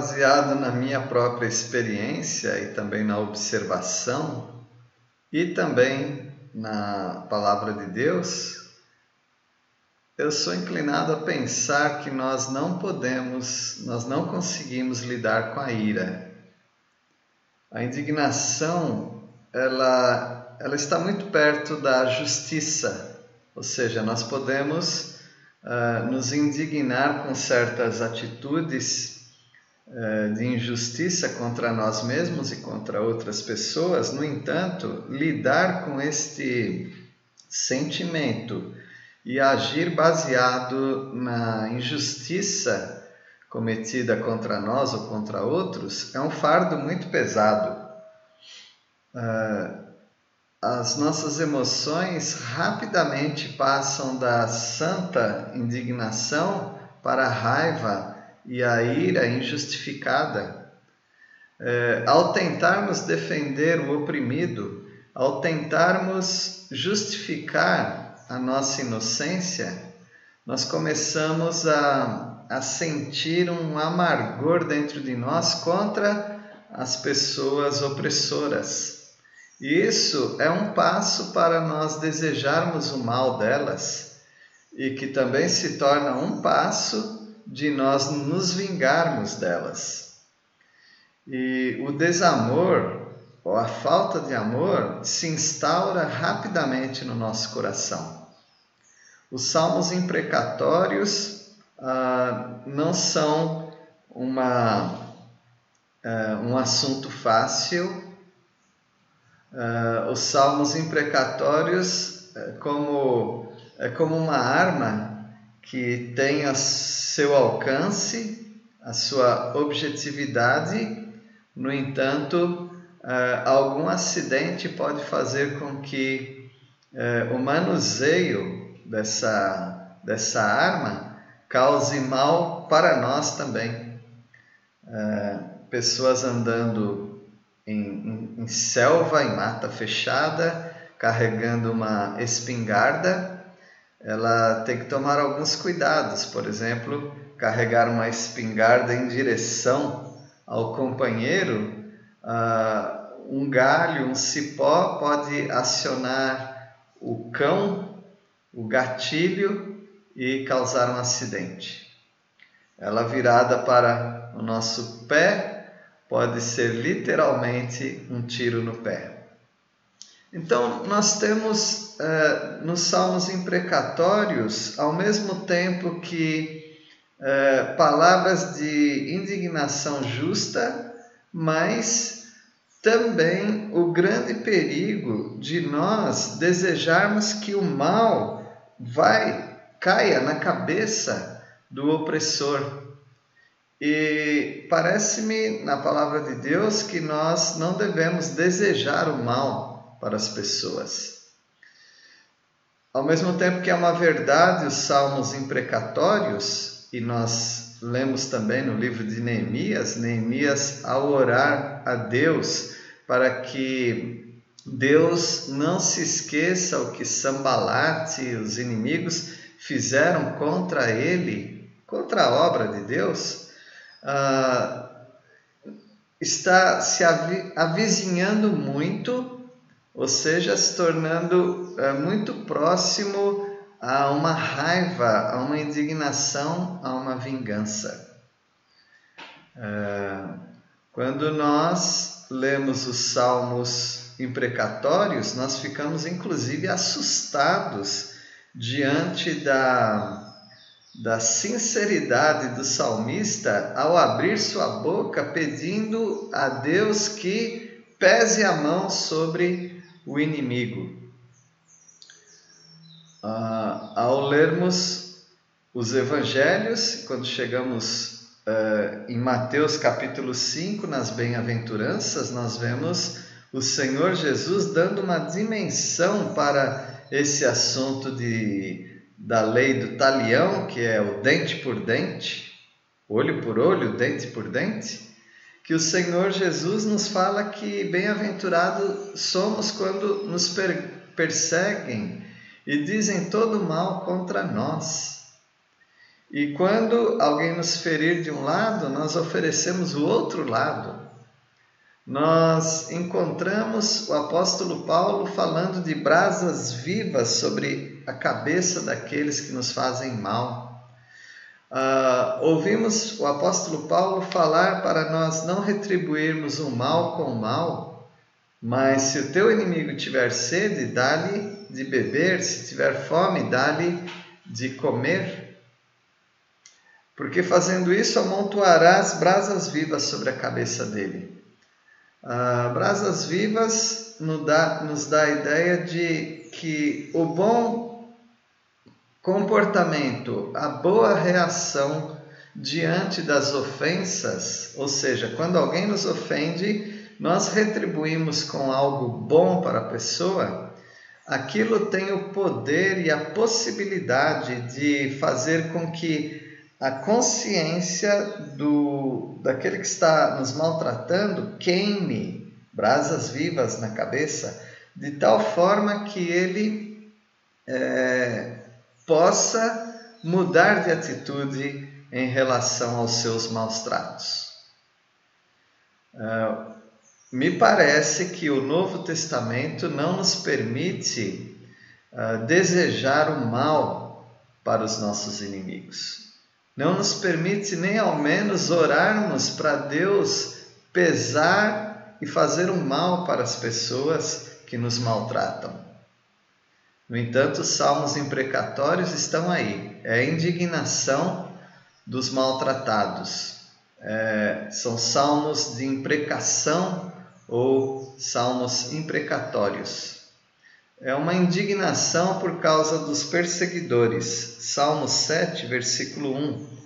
baseado na minha própria experiência e também na observação e também na palavra de Deus, eu sou inclinado a pensar que nós não podemos, nós não conseguimos lidar com a ira. A indignação, ela, ela está muito perto da justiça, ou seja, nós podemos uh, nos indignar com certas atitudes de injustiça contra nós mesmos e contra outras pessoas, no entanto, lidar com este sentimento e agir baseado na injustiça cometida contra nós ou contra outros é um fardo muito pesado. Uh, as nossas emoções rapidamente passam da santa indignação para a raiva e a ira injustificada. É, ao tentarmos defender o oprimido, ao tentarmos justificar a nossa inocência, nós começamos a, a sentir um amargor dentro de nós contra as pessoas opressoras. E isso é um passo para nós desejarmos o mal delas e que também se torna um passo de nós nos vingarmos delas. E o desamor ou a falta de amor se instaura rapidamente no nosso coração. Os salmos imprecatórios ah, não são uma, ah, um assunto fácil uh, os salmos imprecatórios uh, como, é como uma arma que tem seu alcance, a sua objetividade, no entanto, uh, algum acidente pode fazer com que o manuseio dessa, dessa arma cause mal para nós também. pessoas andando em, em, em selva, em mata fechada, carregando uma espingarda, ela tem que tomar alguns cuidados, por exemplo, carregar uma espingarda em direção ao companheiro, uh, um galho, um cipó pode acionar o cão, o gatilho e causar um acidente. Ela virada para o nosso pé pode ser literalmente um tiro no pé. Então, nós temos uh, nos salmos imprecatórios, ao mesmo tempo que uh, palavras de indignação justa, mas também o grande perigo de nós desejarmos que o mal vai caia na cabeça do opressor. E parece-me na palavra de Deus que nós não devemos desejar o mal para as pessoas. Ao mesmo tempo que é uma verdade os salmos imprecatórios, e nós lemos também no livro de Neemias, Neemias ao orar a Deus para que Deus não se esqueça o que Sambalate e os inimigos fizeram contra ele, contra a obra de Deus, ah, está se avizinhando muito, ou seja, se tornando ah, muito próximo a uma raiva, a uma indignação, a uma vingança. Ah, quando nós lemos os salmos imprecatórios, nós ficamos inclusive assustados diante da da sinceridade do salmista ao abrir sua boca pedindo a Deus que pese a mão sobre o inimigo. Ah, ao lermos os evangelhos, quando chegamos ah, em Mateus capítulo 5, nas bem-aventuranças, nós vemos o Senhor Jesus dando uma dimensão para esse assunto de da lei do talião, que é o dente por dente, olho por olho, dente por dente, que o Senhor Jesus nos fala que bem-aventurados somos quando nos perseguem e dizem todo mal contra nós. E quando alguém nos ferir de um lado, nós oferecemos o outro lado. Nós encontramos o apóstolo Paulo falando de brasas vivas sobre a cabeça daqueles que nos fazem mal. Uh, ouvimos o apóstolo Paulo falar para nós não retribuirmos o mal com o mal, mas se o teu inimigo tiver sede, dá-lhe de beber, se tiver fome, dá-lhe de comer. Porque fazendo isso, amontoarás brasas vivas sobre a cabeça dele. Ah, brasas vivas nos dá, nos dá a ideia de que o bom comportamento, a boa reação diante das ofensas, ou seja, quando alguém nos ofende, nós retribuímos com algo bom para a pessoa, aquilo tem o poder e a possibilidade de fazer com que a consciência do daquele que está nos maltratando queime brasas vivas na cabeça, de tal forma que ele é, possa mudar de atitude em relação aos seus maus tratos. Uh, me parece que o Novo Testamento não nos permite uh, desejar o mal para os nossos inimigos não nos permite nem ao menos orarmos para Deus pesar e fazer um mal para as pessoas que nos maltratam. No entanto, os salmos imprecatórios estão aí. É a indignação dos maltratados. É, são salmos de imprecação ou salmos imprecatórios é uma indignação por causa dos perseguidores. Salmo 7, versículo 1.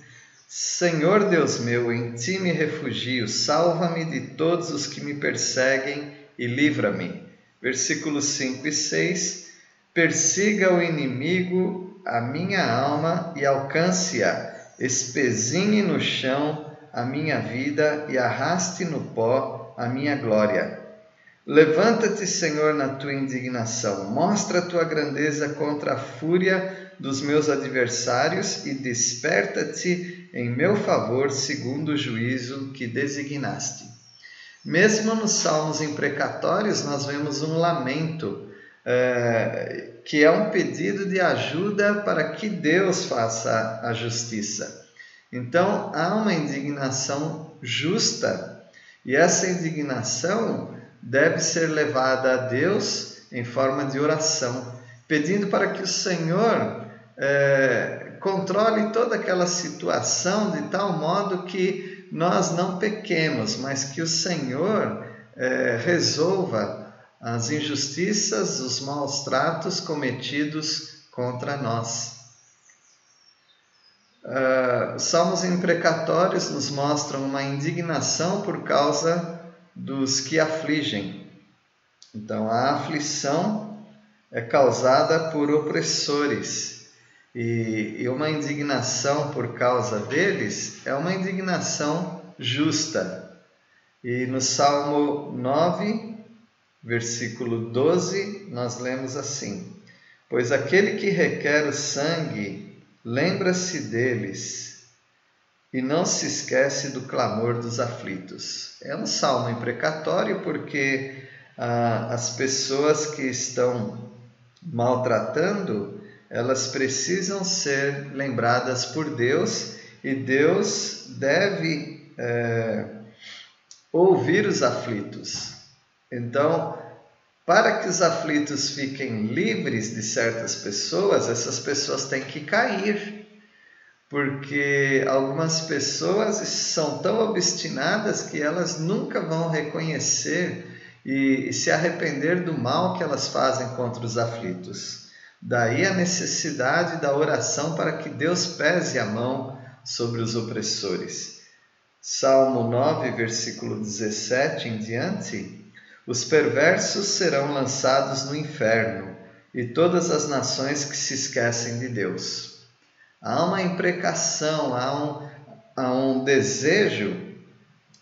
Senhor Deus meu, em ti me refugio, salva-me de todos os que me perseguem e livra-me. Versículos 5 e 6. Persiga o inimigo a minha alma e alcance-a, espezinhe no chão a minha vida e arraste no pó a minha glória. Levanta-te, Senhor, na tua indignação, mostra a tua grandeza contra a fúria dos meus adversários e desperta-te em meu favor, segundo o juízo que designaste. Mesmo nos salmos imprecatórios, nós vemos um lamento, é, que é um pedido de ajuda para que Deus faça a justiça. Então, há uma indignação justa, e essa indignação deve ser levada a Deus em forma de oração, pedindo para que o Senhor é, controle toda aquela situação de tal modo que nós não pequemos, mas que o Senhor é, resolva as injustiças, os maus tratos cometidos contra nós. Uh, salmos imprecatórios nos mostram uma indignação por causa dos que afligem. Então, a aflição é causada por opressores e, e uma indignação por causa deles é uma indignação justa. E no Salmo 9, versículo 12, nós lemos assim: Pois aquele que requer o sangue, lembra-se deles e não se esquece do clamor dos aflitos. É um salmo imprecatório porque ah, as pessoas que estão maltratando, elas precisam ser lembradas por Deus e Deus deve é, ouvir os aflitos. Então, para que os aflitos fiquem livres de certas pessoas, essas pessoas têm que cair porque algumas pessoas são tão obstinadas que elas nunca vão reconhecer e, e, se arrepender do mal que elas fazem contra os aflitos. Daí a necessidade da oração para que Deus pese a mão sobre os opressores. Salmo 9, versículo 17 em diante: Os perversos serão lançados no inferno, e todas as nações que se esquecem de Deus. Há uma imprecação, há um, há um desejo.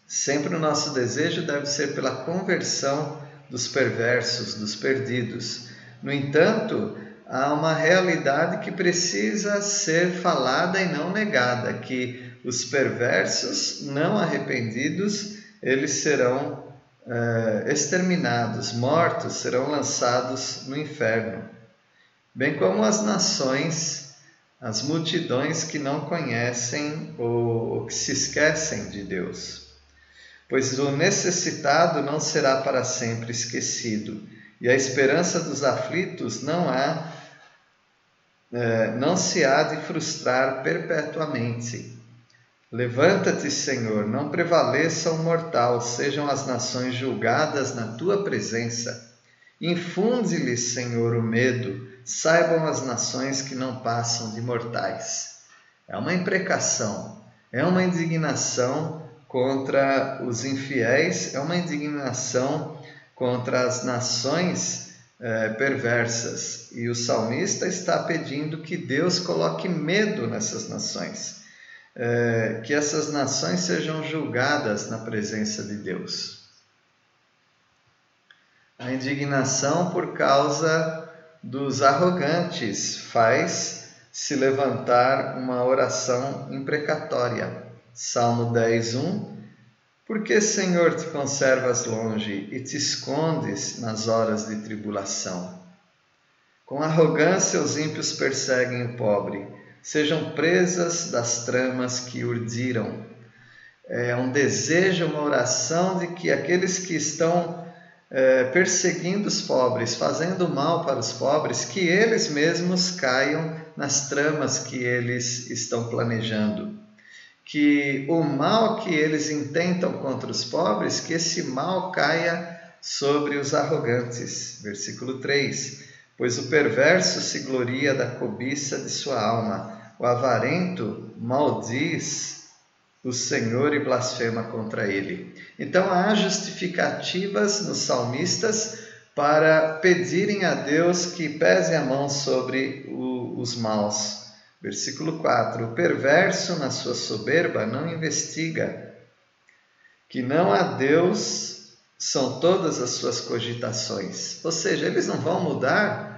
Sempre o nosso desejo deve ser pela conversão dos perversos, dos perdidos. No entanto, há uma realidade que precisa ser falada e não negada, que os perversos não arrependidos, eles serão é, exterminados, mortos, serão lançados no inferno. Bem como as nações, as multidões que não conhecem ou que se esquecem de Deus. Pois o necessitado não será para sempre esquecido, e a esperança dos aflitos não há é, não se há de frustrar perpetuamente. Levanta-te, Senhor, não prevaleça o mortal, sejam as nações julgadas na tua presença. Infunde-lhes, Senhor, o medo, saibam as nações que não passam de mortais. É uma imprecação, é uma indignação contra os infiéis, é uma indignação contra as nações é, perversas. E o salmista está pedindo que Deus coloque medo nessas nações, é, que essas nações sejam julgadas na presença de Deus. A indignação por causa dos arrogantes faz se levantar uma oração imprecatória. Salmo 10, 1 por que, Senhor, te conservas longe e te escondes nas horas de tribulação? Com arrogância os ímpios perseguem o pobre, sejam presas das tramas que urdiram. É um desejo, uma oração de que aqueles que estão é, perseguindo os pobres, fazendo mal para os pobres, que eles mesmos caiam nas tramas que eles estão planejando que o mal que eles intentam contra os pobres, que esse mal caia sobre os arrogantes. Versículo 3: Pois o perverso se gloria da cobiça de sua alma, o avarento maldiz o Senhor e blasfema contra ele. Então há justificativas nos salmistas para pedirem a Deus que pese a mão sobre o, os maus Versículo 4: O perverso, na sua soberba, não investiga, que não há Deus são todas as suas cogitações. Ou seja, eles não vão mudar.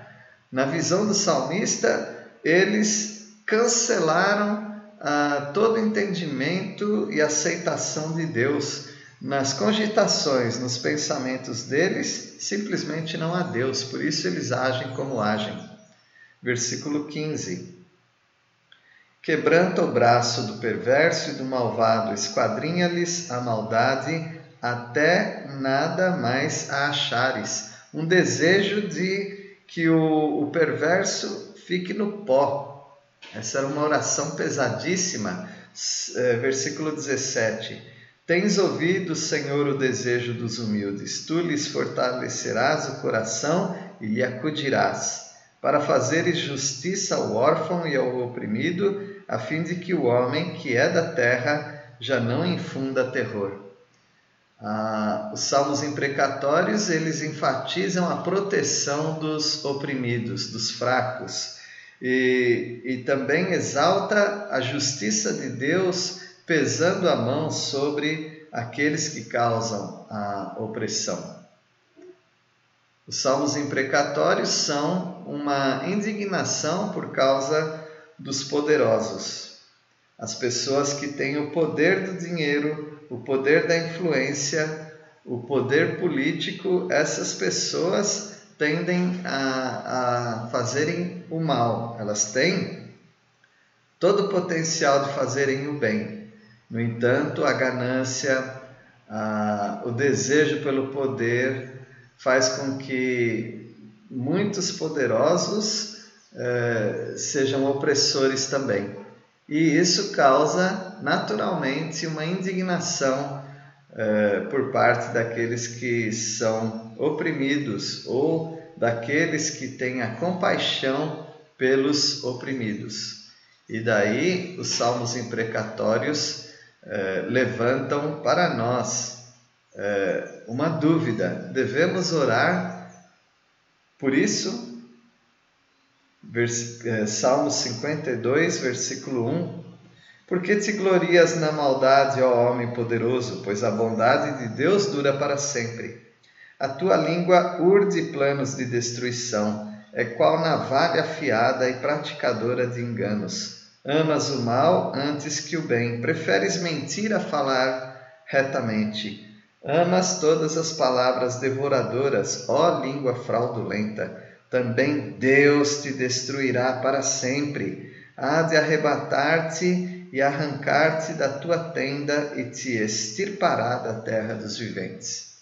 Na visão do salmista, eles cancelaram ah, todo entendimento e aceitação de Deus. Nas cogitações, nos pensamentos deles, simplesmente não há Deus, por isso eles agem como agem. Versículo 15: Quebranta o braço do perverso e do malvado, esquadrinha-lhes a maldade até nada mais a achares. Um desejo de que o, o perverso fique no pó. Essa era uma oração pesadíssima. É, versículo 17. Tens ouvido, Senhor, o desejo dos humildes, tu lhes fortalecerás o coração e lhe acudirás, para fazeres justiça ao órfão e ao oprimido a fim de que o homem que é da terra já não infunda terror. Ah, os salmos imprecatórios eles enfatizam a proteção dos oprimidos, dos fracos, e, e também exalta a justiça de Deus pesando a mão sobre aqueles que causam a opressão. Os salmos imprecatórios são uma indignação por causa dos poderosos, as pessoas que têm o poder do dinheiro, o poder da influência, o poder político, essas pessoas tendem a, a fazerem o mal, elas têm todo o potencial de fazerem o bem. No entanto, a ganância, a, o desejo pelo poder faz com que muitos poderosos eh, sejam opressores também. E isso causa naturalmente uma indignação eh, por parte daqueles que são oprimidos ou daqueles que têm a compaixão pelos oprimidos. E daí os salmos imprecatórios eh, levantam para nós uma dúvida: devemos orar por isso? Eh, Salmo 52, versículo 1. Porque te glorias na maldade, ó homem poderoso, pois a bondade de Deus dura para sempre. A tua língua urde planos de destruição, é qual navalha afiada e praticadora de enganos. Amas o mal antes que o bem, preferes mentir a falar retamente. Amas todas as palavras devoradoras, ó língua fraudulenta. Também Deus te destruirá para sempre. Há de arrebatar-te e arrancar-te da tua tenda e te extirpará da terra dos viventes.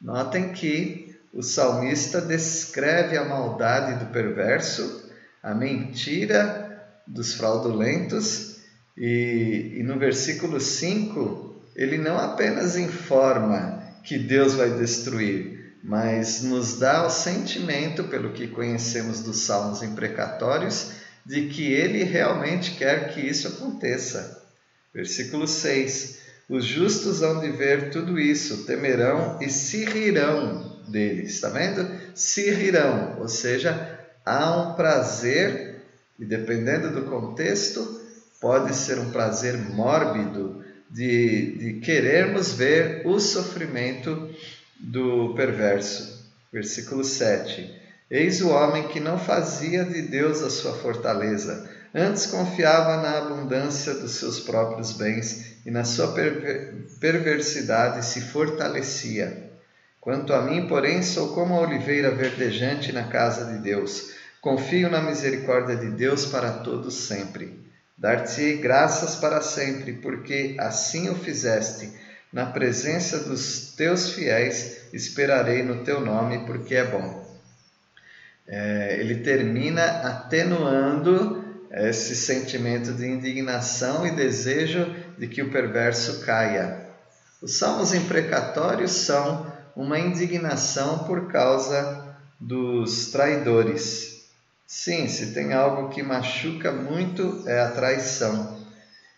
Notem que o salmista descreve a maldade do perverso, a mentira dos fraudulentos, e, e no versículo 5 ele não apenas informa que Deus vai destruir, mas nos dá o sentimento, pelo que conhecemos dos salmos imprecatórios, de que ele realmente quer que isso aconteça. Versículo 6: Os justos hão de ver tudo isso, temerão e se rirão deles, está vendo? Se rirão, ou seja, há um prazer, e dependendo do contexto, pode ser um prazer mórbido de, de querermos ver o sofrimento do perverso. Versículo 7. Eis o homem que não fazia de Deus a sua fortaleza, antes confiava na abundância dos seus próprios bens e na sua perversidade se fortalecia. Quanto a mim, porém, sou como a oliveira verdejante na casa de Deus. Confio na misericórdia de Deus para todos sempre. Dar-te-ei graças para sempre, porque assim o fizeste. Na presença dos teus fiéis, esperarei no teu nome, porque é bom. É, ele termina atenuando esse sentimento de indignação e desejo de que o perverso caia. Os salmos imprecatórios são uma indignação por causa dos traidores. Sim, se tem algo que machuca muito é a traição.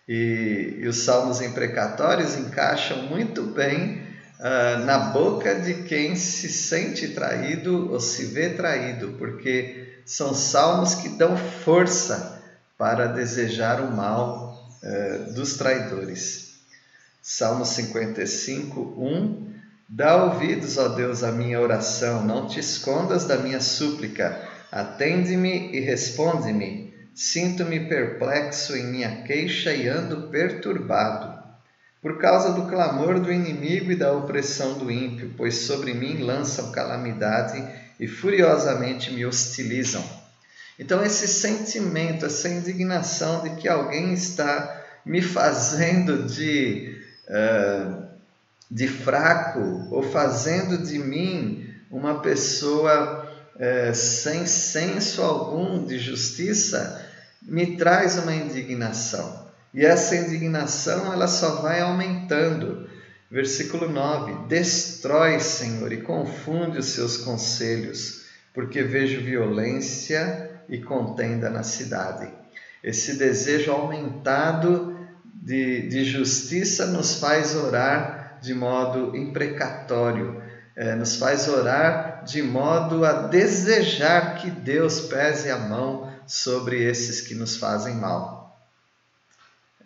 E, e os salmos imprecatórios encaixam muito bem uh, na boca de quem se sente traído ou se vê traído, porque são salmos que dão força para desejar o mal uh, dos traidores. Salmo 55, 1 Dá ouvidos, ó Deus, à minha oração, não te escondas da minha súplica. Atende-me e responde-me. Sinto-me perplexo em minha queixa e ando perturbado. Por causa do clamor do inimigo e da opressão do ímpio, pois sobre mim lançam calamidade e furiosamente me hostilizam. Então, esse sentimento, essa indignação de que alguém está me fazendo de. Uh, de fraco ou fazendo de mim uma pessoa é, sem senso algum de justiça, me traz uma indignação. E essa indignação ela só vai aumentando. Versículo 9: Destrói, Senhor, e confunde os seus conselhos, porque vejo violência e contenda na cidade. Esse desejo aumentado de, de justiça nos faz orar de modo imprecatório, é, nos faz orar de modo a desejar que Deus pese a mão sobre esses que nos fazem mal.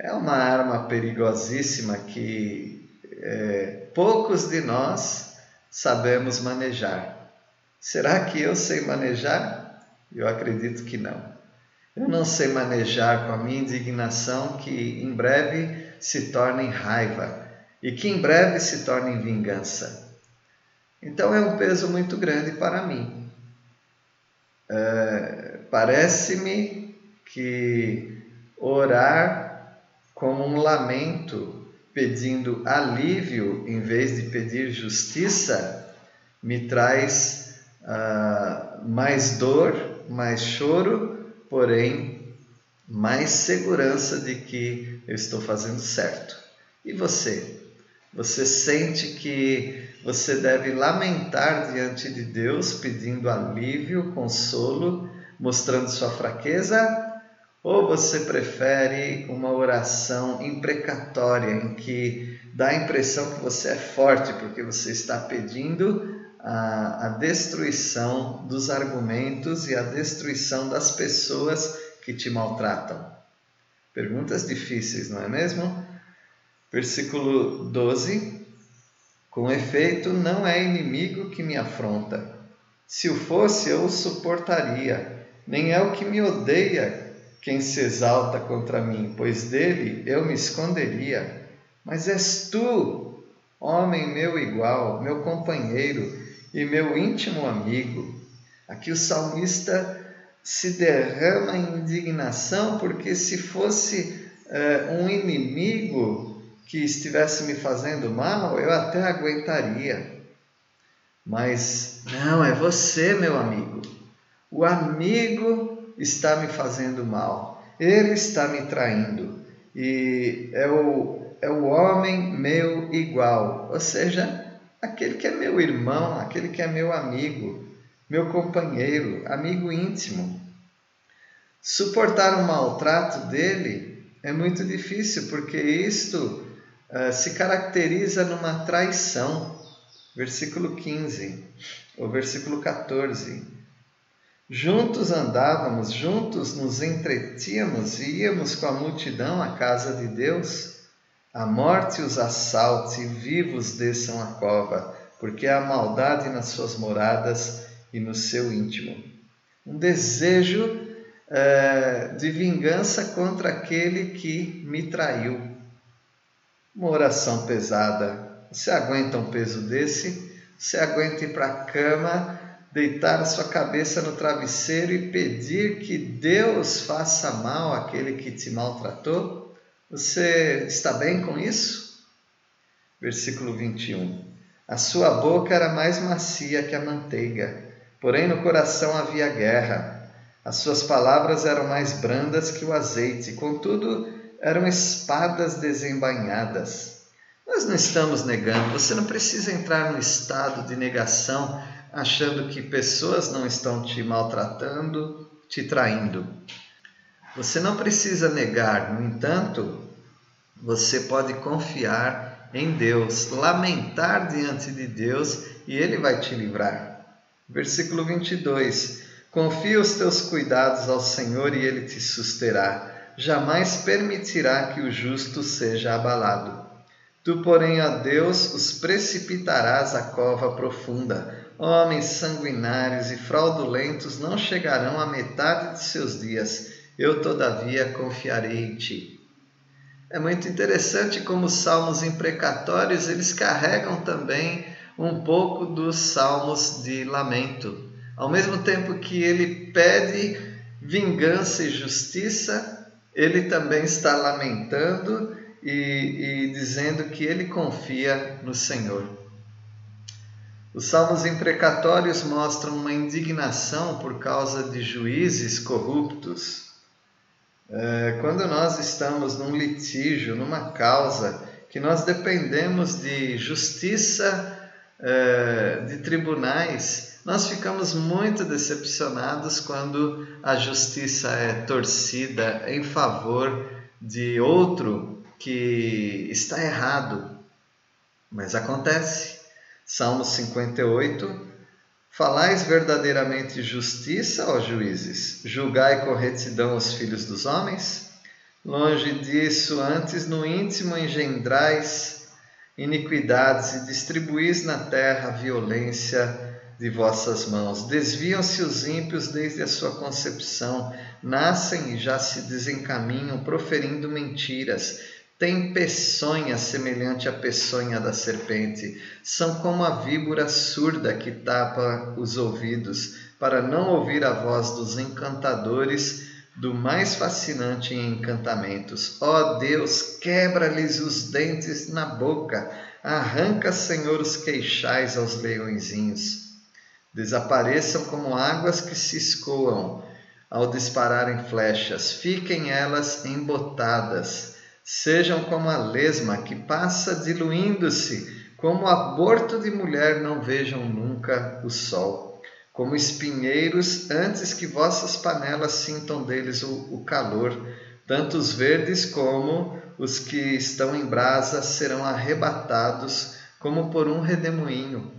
É uma arma perigosíssima que é, poucos de nós sabemos manejar. Será que eu sei manejar? Eu acredito que não. Eu não sei manejar com a minha indignação que em breve se torne raiva e que em breve se torne em vingança. Então é um peso muito grande para mim. É, Parece-me que orar como um lamento, pedindo alívio em vez de pedir justiça, me traz uh, mais dor, mais choro, porém mais segurança de que eu estou fazendo certo. E você? Você sente que você deve lamentar diante de Deus, pedindo alívio, consolo, mostrando sua fraqueza? Ou você prefere uma oração imprecatória em que dá a impressão que você é forte porque você está pedindo a, a destruição dos argumentos e a destruição das pessoas que te maltratam? Perguntas difíceis, não é mesmo? Versículo 12: Com efeito, não é inimigo que me afronta, Se o fosse, eu o suportaria. Nem é o que me odeia quem se exalta contra mim, pois dele eu me esconderia. Mas és tu, homem meu igual, meu companheiro e meu íntimo amigo. Aqui o salmista se derrama em indignação, porque se fosse uh, um inimigo que estivesse me fazendo mal, eu até aguentaria. Mas não, é você, meu amigo. O amigo está me fazendo mal. Ele está me traindo. E é o, é o homem meu igual. Ou seja, aquele que é meu irmão, aquele que é meu amigo, meu companheiro, amigo íntimo. Suportar o maltrato dele é muito difícil, porque isto uh, se caracteriza numa traição. Versículo 15, ou versículo 14. Juntos andávamos, juntos nos entretínhamos e íamos com a multidão à casa de Deus. A morte os assalte, vivos desçam a cova, porque há maldade nas suas moradas e no seu íntimo. Um desejo é, de vingança contra aquele que me traiu. Uma oração pesada. Você aguenta um peso desse? Você aguenta ir para a cama, deitar a sua cabeça no travesseiro e pedir que Deus faça mal àquele que te maltratou? Você está bem com isso? Versículo 21. A sua boca era mais macia que a manteiga, porém no coração havia guerra. As suas palavras eram mais brandas que o azeite, contudo, eram espadas desembainhadas. Nós não estamos negando, você não precisa entrar no estado de negação achando que pessoas não estão te maltratando, te traindo. Você não precisa negar, no entanto, você pode confiar em Deus, lamentar diante de Deus e Ele vai te livrar. Versículo 22. Confia os teus cuidados ao Senhor e ele te susterá. Jamais permitirá que o justo seja abalado. Tu, porém, a Deus, os precipitarás à cova profunda. Homens sanguinários e fraudulentos não chegarão à metade de seus dias. Eu, todavia, confiarei em ti. É muito interessante como os salmos imprecatórios, eles carregam também um pouco dos salmos de lamento. Ao mesmo tempo que ele pede vingança e justiça, ele também está lamentando e, e dizendo que ele confia no Senhor. Os salmos imprecatórios mostram uma indignação por causa de juízes corruptos. É, quando nós estamos num litígio, numa causa, que nós dependemos de justiça, é, de tribunais, nós ficamos muito decepcionados quando a justiça é torcida em favor de outro que está errado. Mas acontece. Salmo 58. Falais verdadeiramente justiça, ó juízes, julgai com retidão os filhos dos homens? Longe disso, antes no íntimo engendrais iniquidades e distribuís na terra violência de vossas mãos. Desviam-se os ímpios desde a sua concepção, nascem e já se desencaminham, proferindo mentiras. Têm peçonha semelhante à peçonha da serpente. São como a víbora surda que tapa os ouvidos, para não ouvir a voz dos encantadores do mais fascinante em encantamentos. Ó oh Deus, quebra-lhes os dentes na boca, arranca, Senhor, os queixais aos leõezinhos desapareçam como águas que se escoam ao dispararem flechas, fiquem elas embotadas, sejam como a lesma que passa diluindo-se, como aborto de mulher não vejam nunca o sol, como espinheiros antes que vossas panelas sintam deles o, o calor, tanto os verdes como os que estão em brasa serão arrebatados como por um redemoinho.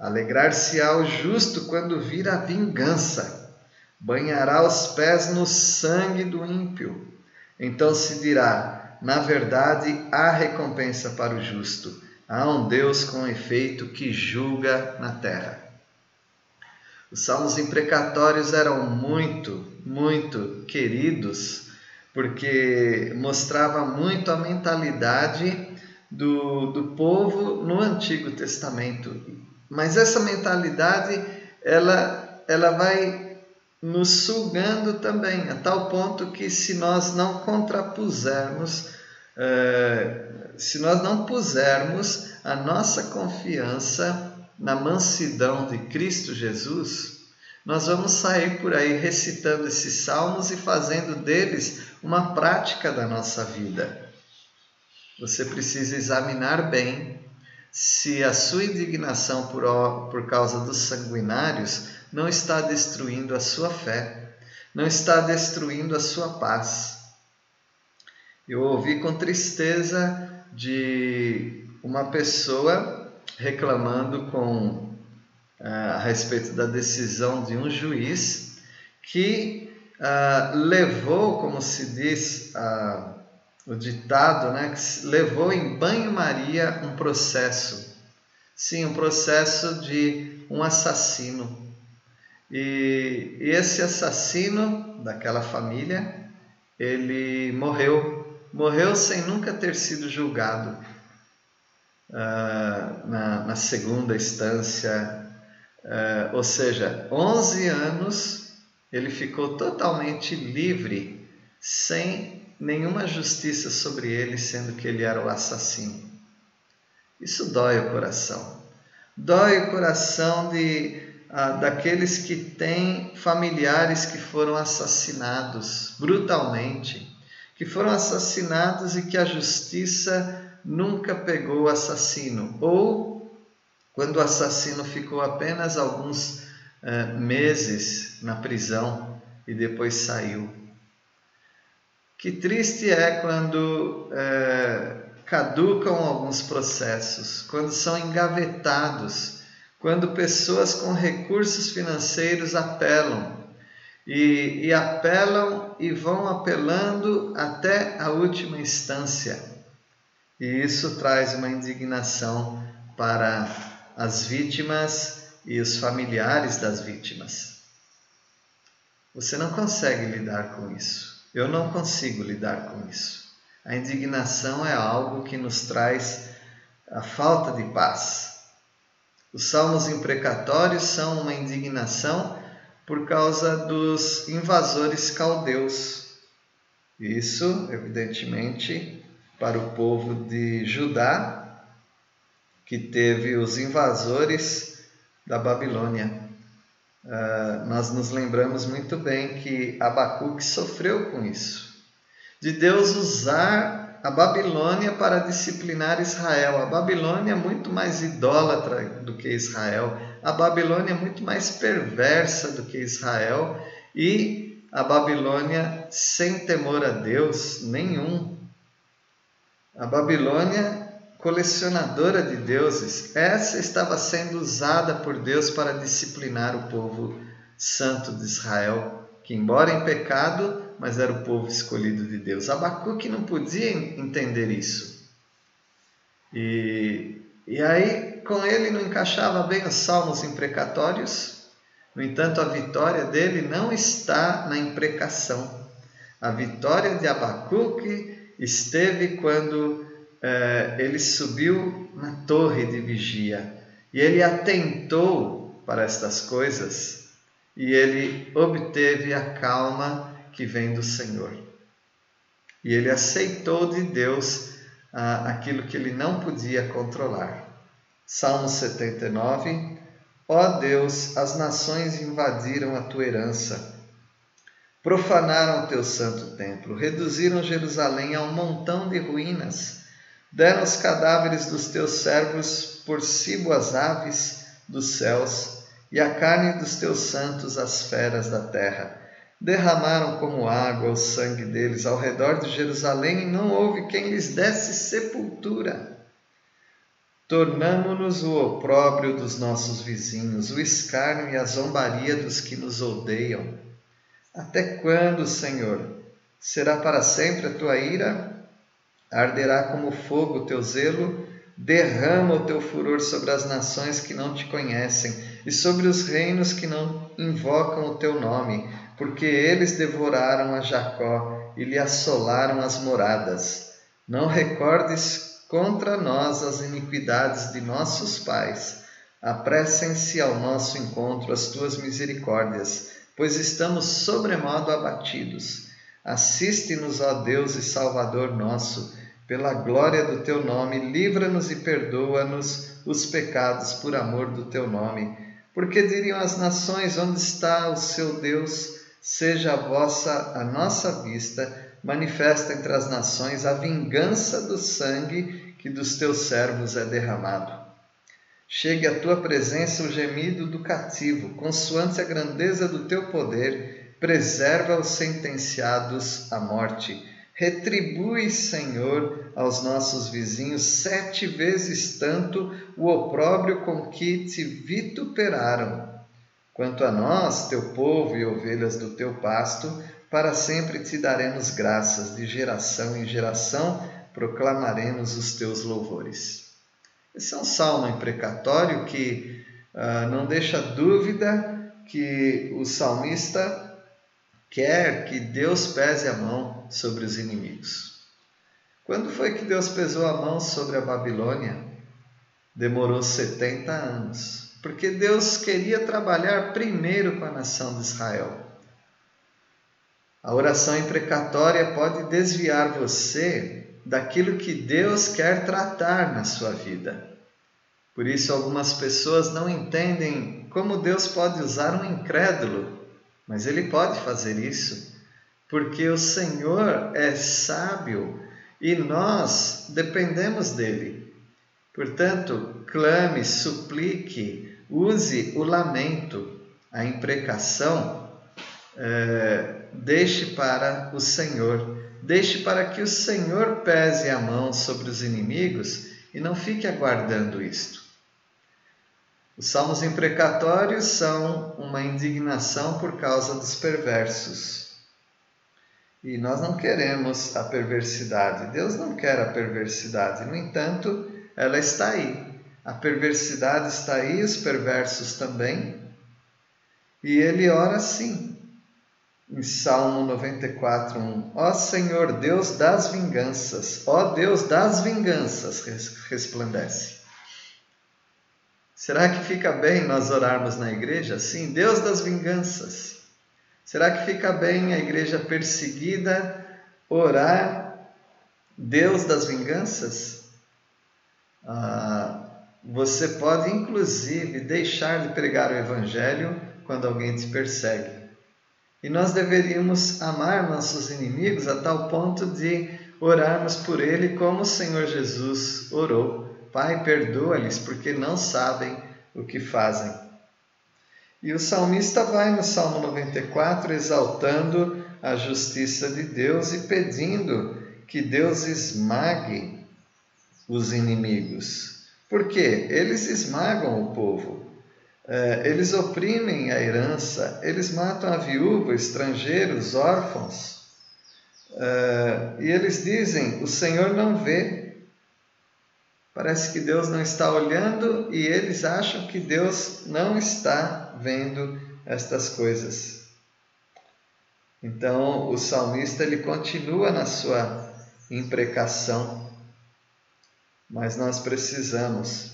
Alegrar-se-á o justo quando vir a vingança, banhará os pés no sangue do ímpio. Então se dirá: na verdade, há recompensa para o justo. Há um Deus com efeito que julga na terra. Os salmos imprecatórios eram muito, muito queridos, porque mostrava muito a mentalidade do, do povo no Antigo Testamento. Mas essa mentalidade, ela, ela vai nos sugando também, a tal ponto que se nós não contrapusermos, eh, se nós não pusermos a nossa confiança na mansidão de Cristo Jesus, nós vamos sair por aí recitando esses salmos e fazendo deles uma prática da nossa vida. Você precisa examinar bem se a sua indignação por, por causa dos sanguinários não está destruindo a sua fé, não está destruindo a sua paz. Eu ouvi com tristeza de uma pessoa reclamando com uh, a respeito da decisão de um juiz que uh, levou, como se diz uh, o ditado, né, que levou em banho-maria um processo. Sim, um processo de um assassino. E, esse assassino daquela família, ele morreu, morreu sem nunca ter sido julgado uh, na, na, segunda instância, uh, ou seja, 11 anos ele ficou totalmente livre, sem nenhuma justiça sobre ele, sendo que ele era o assassino. Isso dói o coração. Dói o coração de, uh, daqueles que têm familiares que foram assassinados brutalmente, que foram assassinados e que a justiça nunca pegou o assassino, ou quando o assassino ficou apenas alguns uh, meses na prisão e depois saiu. Que triste é quando uh, caducam alguns processos, quando são engavetados, quando pessoas com recursos financeiros apelam e, e apelam e vão apelando até a última instância e isso traz uma indignação para as vítimas e os familiares das vítimas. Você não consegue lidar com isso. Eu não consigo lidar com isso. A indignação é algo que nos traz a falta de paz. Os salmos imprecatórios são uma indignação por causa dos invasores caldeus. Isso, evidentemente, para o povo de Judá, que teve os invasores da Babilônia. Uh, nós nos lembramos muito bem que Abacuque sofreu com isso, de Deus usar a Babilônia para disciplinar Israel. A Babilônia é muito mais idólatra do que Israel, a Babilônia é muito mais perversa do que Israel e a Babilônia, sem temor a Deus nenhum, a Babilônia, colecionadora de deuses, essa estava sendo usada por Deus para disciplinar o povo santo de Israel, que, embora em pecado, mas era o povo escolhido de Deus. Abacuque não podia entender isso. E, e aí, com ele, não encaixava bem os salmos imprecatórios. No entanto, a vitória dele não está na imprecação. A vitória de Abacuque esteve quando eh, ele subiu na torre de vigia e ele atentou para estas coisas e ele obteve a calma que vem do Senhor. E ele aceitou de Deus ah, aquilo que ele não podia controlar. Salmo 79 Ó oh Deus, as nações invadiram a tua herança Profanaram o teu santo templo, reduziram Jerusalém a um montão de ruínas, deram os cadáveres dos teus servos por cibo às aves dos céus, e a carne dos teus santos às feras da terra. Derramaram como água o sangue deles ao redor de Jerusalém, e não houve quem lhes desse sepultura. Tornamo-nos o opróbrio dos nossos vizinhos, o escárnio e a zombaria dos que nos odeiam. Até quando, Senhor? Será para sempre a tua ira? Arderá como fogo o teu zelo? Derrama o teu furor sobre as nações que não te conhecem. e sobre os reinos que não invocam o teu nome, porque eles devoraram a Jacó e lhe assolaram as moradas. Não recordes contra nós as iniquidades de nossos pais. Apressem-se ao nosso encontro as tuas misericórdias, pois estamos sobremodo abatidos. Assiste-nos, ó Deus e Salvador nosso, pela glória do teu nome, livra-nos e perdoa-nos os pecados por amor do teu nome. Porque diriam as nações: onde está o seu Deus? Seja a vossa, a nossa vista, manifesta entre as nações a vingança do sangue que dos teus servos é derramado. Chegue à tua presença o gemido do cativo, consoante a grandeza do teu poder, preserva os sentenciados à morte. Retribui, Senhor, aos nossos vizinhos sete vezes tanto o opróbrio com que te vituperaram Quanto a nós, teu povo e ovelhas do teu pasto, para sempre te daremos graças, de geração em geração proclamaremos os teus louvores. Esse é um salmo imprecatório que uh, não deixa dúvida que o salmista quer que Deus pese a mão sobre os inimigos. Quando foi que Deus pesou a mão sobre a Babilônia? Demorou 70 anos porque Deus queria trabalhar primeiro com a nação de Israel. A oração imprecatória pode desviar você daquilo que Deus quer tratar na sua vida. Por isso, algumas pessoas não entendem como Deus pode usar um incrédulo, mas Ele pode fazer isso, porque o Senhor é sábio e nós dependemos dele. Portanto, clame, suplique, Use o lamento, a imprecação, é, deixe para o Senhor. Deixe para que o Senhor pese a mão sobre os inimigos e não fique aguardando isto. Os salmos imprecatórios são uma indignação por causa dos perversos. E nós não queremos a perversidade. Deus não quer a perversidade. No entanto, ela está aí. A perversidade está aí, os perversos também. E ele ora assim, em Salmo 94, 1. Ó Senhor Deus das vinganças, ó Deus das vinganças, resplandece. Será que fica bem nós orarmos na igreja assim? Deus das vinganças. Será que fica bem a igreja perseguida orar Deus das vinganças? Ah, você pode, inclusive, deixar de pregar o Evangelho quando alguém te persegue. E nós deveríamos amar nossos inimigos a tal ponto de orarmos por ele como o Senhor Jesus orou. Pai, perdoa-lhes, porque não sabem o que fazem. E o salmista vai no Salmo 94 exaltando a justiça de Deus e pedindo que Deus esmague os inimigos. Porque eles esmagam o povo, é, eles oprimem a herança, eles matam a viúva, estrangeiros, órfãos. É, e eles dizem: o Senhor não vê. Parece que Deus não está olhando e eles acham que Deus não está vendo estas coisas. Então o salmista ele continua na sua imprecação mas nós precisamos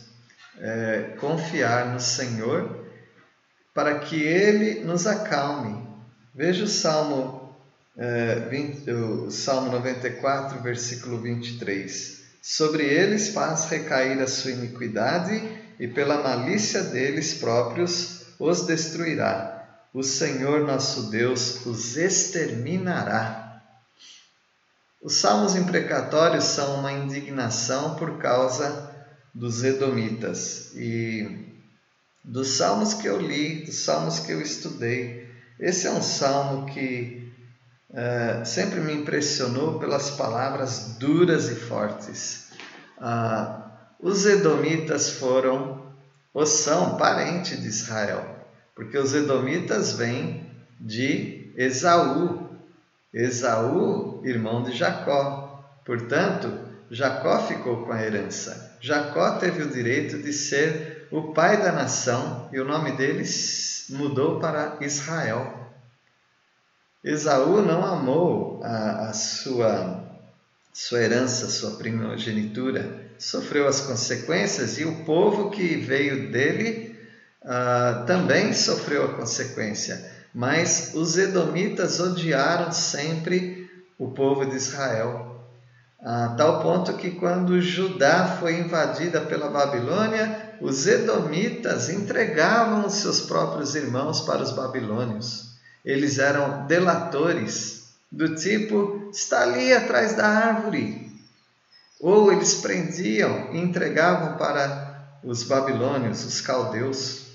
é, confiar no Senhor para que Ele nos acalme. Veja o Salmo, é, 20, o Salmo 94, versículo 23. Sobre eles faz recair a sua iniquidade e pela malícia deles próprios os destruirá. O Senhor nosso Deus os exterminará. Os salmos imprecatórios são uma indignação por causa dos edomitas. E dos salmos que eu li, dos salmos que eu estudei, esse é um salmo que é, sempre me impressionou pelas palavras duras e fortes. Ah, os edomitas foram, ou são, parente de Israel, porque os edomitas vêm de Esaú, Esaú, irmão de Jacó. Portanto, Jacó ficou com a herança. Jacó teve o direito de ser o pai da nação e o nome deles mudou para Israel. Esaú não amou a, a sua, sua herança, sua primogenitura, sofreu as consequências e o povo que veio dele uh, também sofreu a consequência. Mas os edomitas odiaram sempre o povo de Israel, a tal ponto que quando Judá foi invadida pela Babilônia, os edomitas entregavam os seus próprios irmãos para os babilônios. Eles eram delatores, do tipo, está ali atrás da árvore. Ou eles prendiam e entregavam para os babilônios, os caldeus.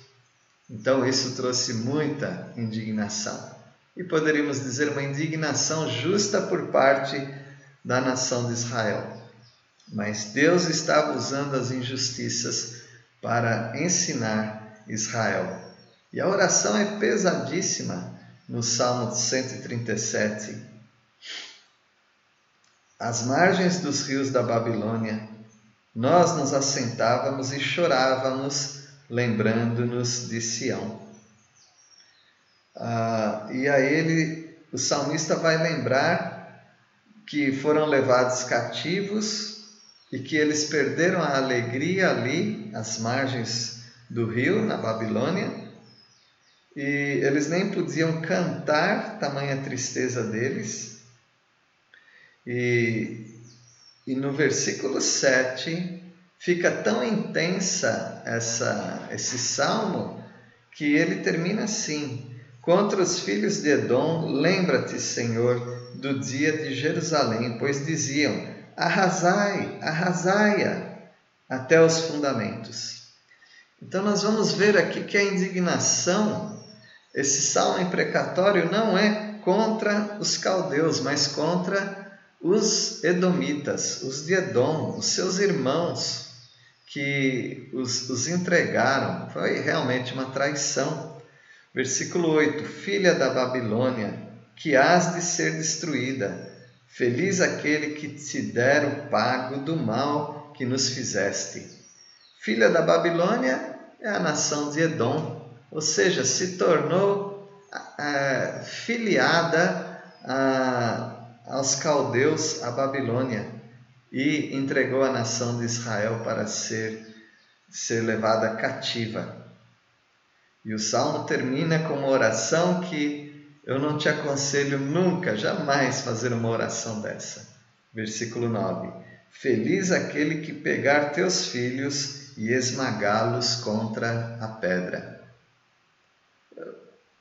Então isso trouxe muita indignação. E poderíamos dizer uma indignação justa por parte da nação de Israel. Mas Deus estava usando as injustiças para ensinar Israel. E a oração é pesadíssima no Salmo 137. Às margens dos rios da Babilônia, nós nos assentávamos e chorávamos, lembrando-nos de Sião. Ah, e a ele, o salmista vai lembrar que foram levados cativos e que eles perderam a alegria ali, às margens do rio, na Babilônia, e eles nem podiam cantar, tamanha tristeza deles. E, e no versículo 7 fica tão intensa essa, esse salmo que ele termina assim: Contra os filhos de Edom, lembra-te, Senhor, do dia de Jerusalém, pois diziam: arrasai, arrasai-a até os fundamentos. Então, nós vamos ver aqui que a indignação, esse salmo imprecatório, não é contra os caldeus, mas contra os edomitas, os de Edom, os seus irmãos que os, os entregaram. Foi realmente uma traição. Versículo 8: Filha da Babilônia, que hás de ser destruída. Feliz aquele que te der o pago do mal que nos fizeste. Filha da Babilônia é a nação de Edom, ou seja, se tornou é, filiada a, aos caldeus, a Babilônia, e entregou a nação de Israel para ser, ser levada cativa. E o salmo termina com uma oração que eu não te aconselho nunca, jamais fazer uma oração dessa. Versículo 9: Feliz aquele que pegar teus filhos e esmagá-los contra a pedra.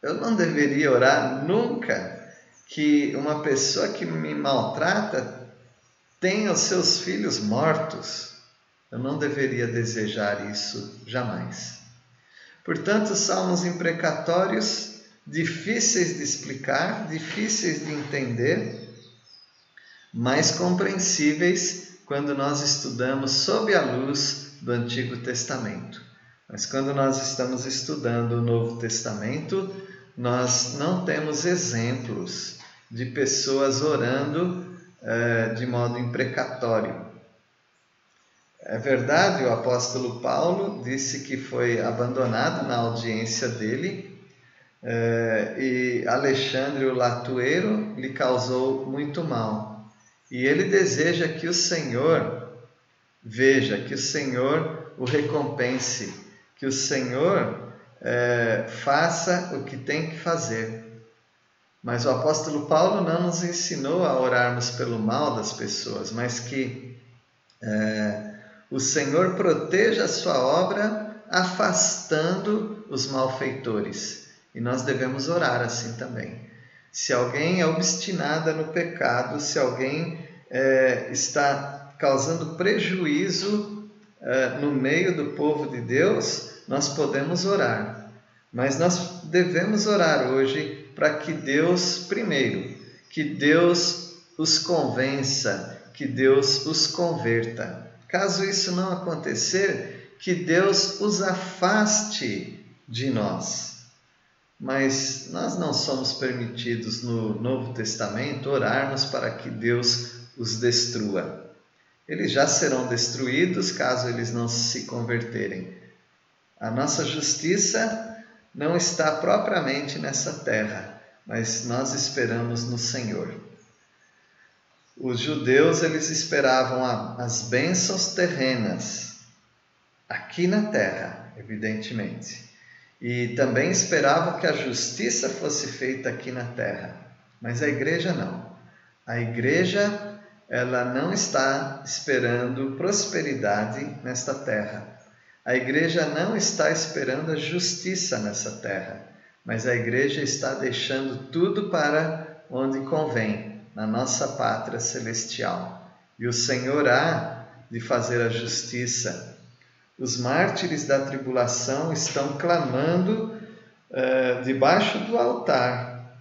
Eu não deveria orar nunca que uma pessoa que me maltrata tenha os seus filhos mortos. Eu não deveria desejar isso jamais. Portanto, salmos imprecatórios difíceis de explicar, difíceis de entender, mas compreensíveis quando nós estudamos sob a luz do Antigo Testamento. Mas quando nós estamos estudando o Novo Testamento, nós não temos exemplos de pessoas orando eh, de modo imprecatório. É verdade, o apóstolo Paulo disse que foi abandonado na audiência dele é, e Alexandre o Latueiro lhe causou muito mal. E ele deseja que o Senhor veja, que o Senhor o recompense, que o Senhor é, faça o que tem que fazer. Mas o apóstolo Paulo não nos ensinou a orarmos pelo mal das pessoas, mas que é, o Senhor proteja a sua obra afastando os malfeitores. E nós devemos orar assim também. Se alguém é obstinada no pecado, se alguém é, está causando prejuízo é, no meio do povo de Deus, nós podemos orar. Mas nós devemos orar hoje para que Deus, primeiro, que Deus os convença, que Deus os converta. Caso isso não acontecer, que Deus os afaste de nós. Mas nós não somos permitidos no Novo Testamento orarmos para que Deus os destrua. Eles já serão destruídos caso eles não se converterem. A nossa justiça não está propriamente nessa terra, mas nós esperamos no Senhor. Os judeus eles esperavam as bênçãos terrenas aqui na terra, evidentemente. E também esperavam que a justiça fosse feita aqui na terra. Mas a igreja não. A igreja ela não está esperando prosperidade nesta terra. A igreja não está esperando a justiça nessa terra, mas a igreja está deixando tudo para onde convém, na nossa pátria celestial. E o Senhor há de fazer a justiça. Os mártires da tribulação estão clamando uh, debaixo do altar.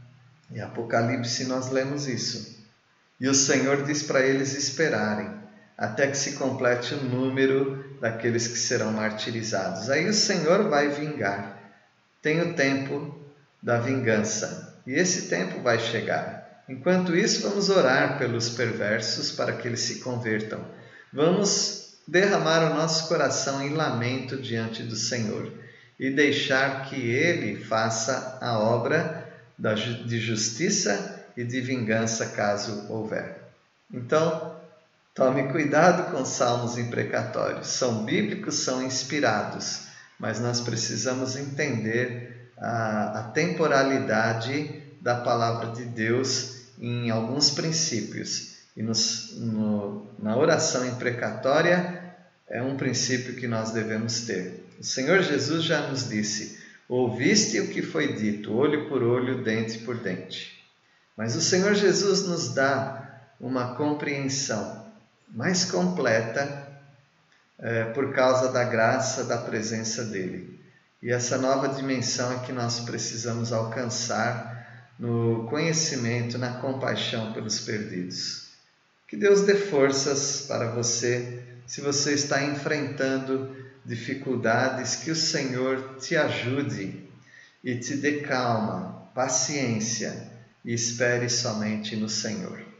Em Apocalipse nós lemos isso. E o Senhor diz para eles esperarem até que se complete o número daqueles que serão martirizados. Aí o Senhor vai vingar. Tem o tempo da vingança e esse tempo vai chegar. Enquanto isso, vamos orar pelos perversos para que eles se convertam. Vamos derramar o nosso coração em lamento diante do Senhor e deixar que Ele faça a obra de justiça e de vingança caso houver. Então, Tome cuidado com salmos imprecatórios. São bíblicos, são inspirados, mas nós precisamos entender a, a temporalidade da palavra de Deus em alguns princípios. E nos, no, na oração imprecatória é um princípio que nós devemos ter. O Senhor Jesus já nos disse: Ouviste o que foi dito, olho por olho, dente por dente. Mas o Senhor Jesus nos dá uma compreensão mais completa é, por causa da graça da presença dele. E essa nova dimensão é que nós precisamos alcançar no conhecimento, na compaixão pelos perdidos. Que Deus dê forças para você se você está enfrentando dificuldades, que o Senhor te ajude e te dê calma, paciência e espere somente no Senhor.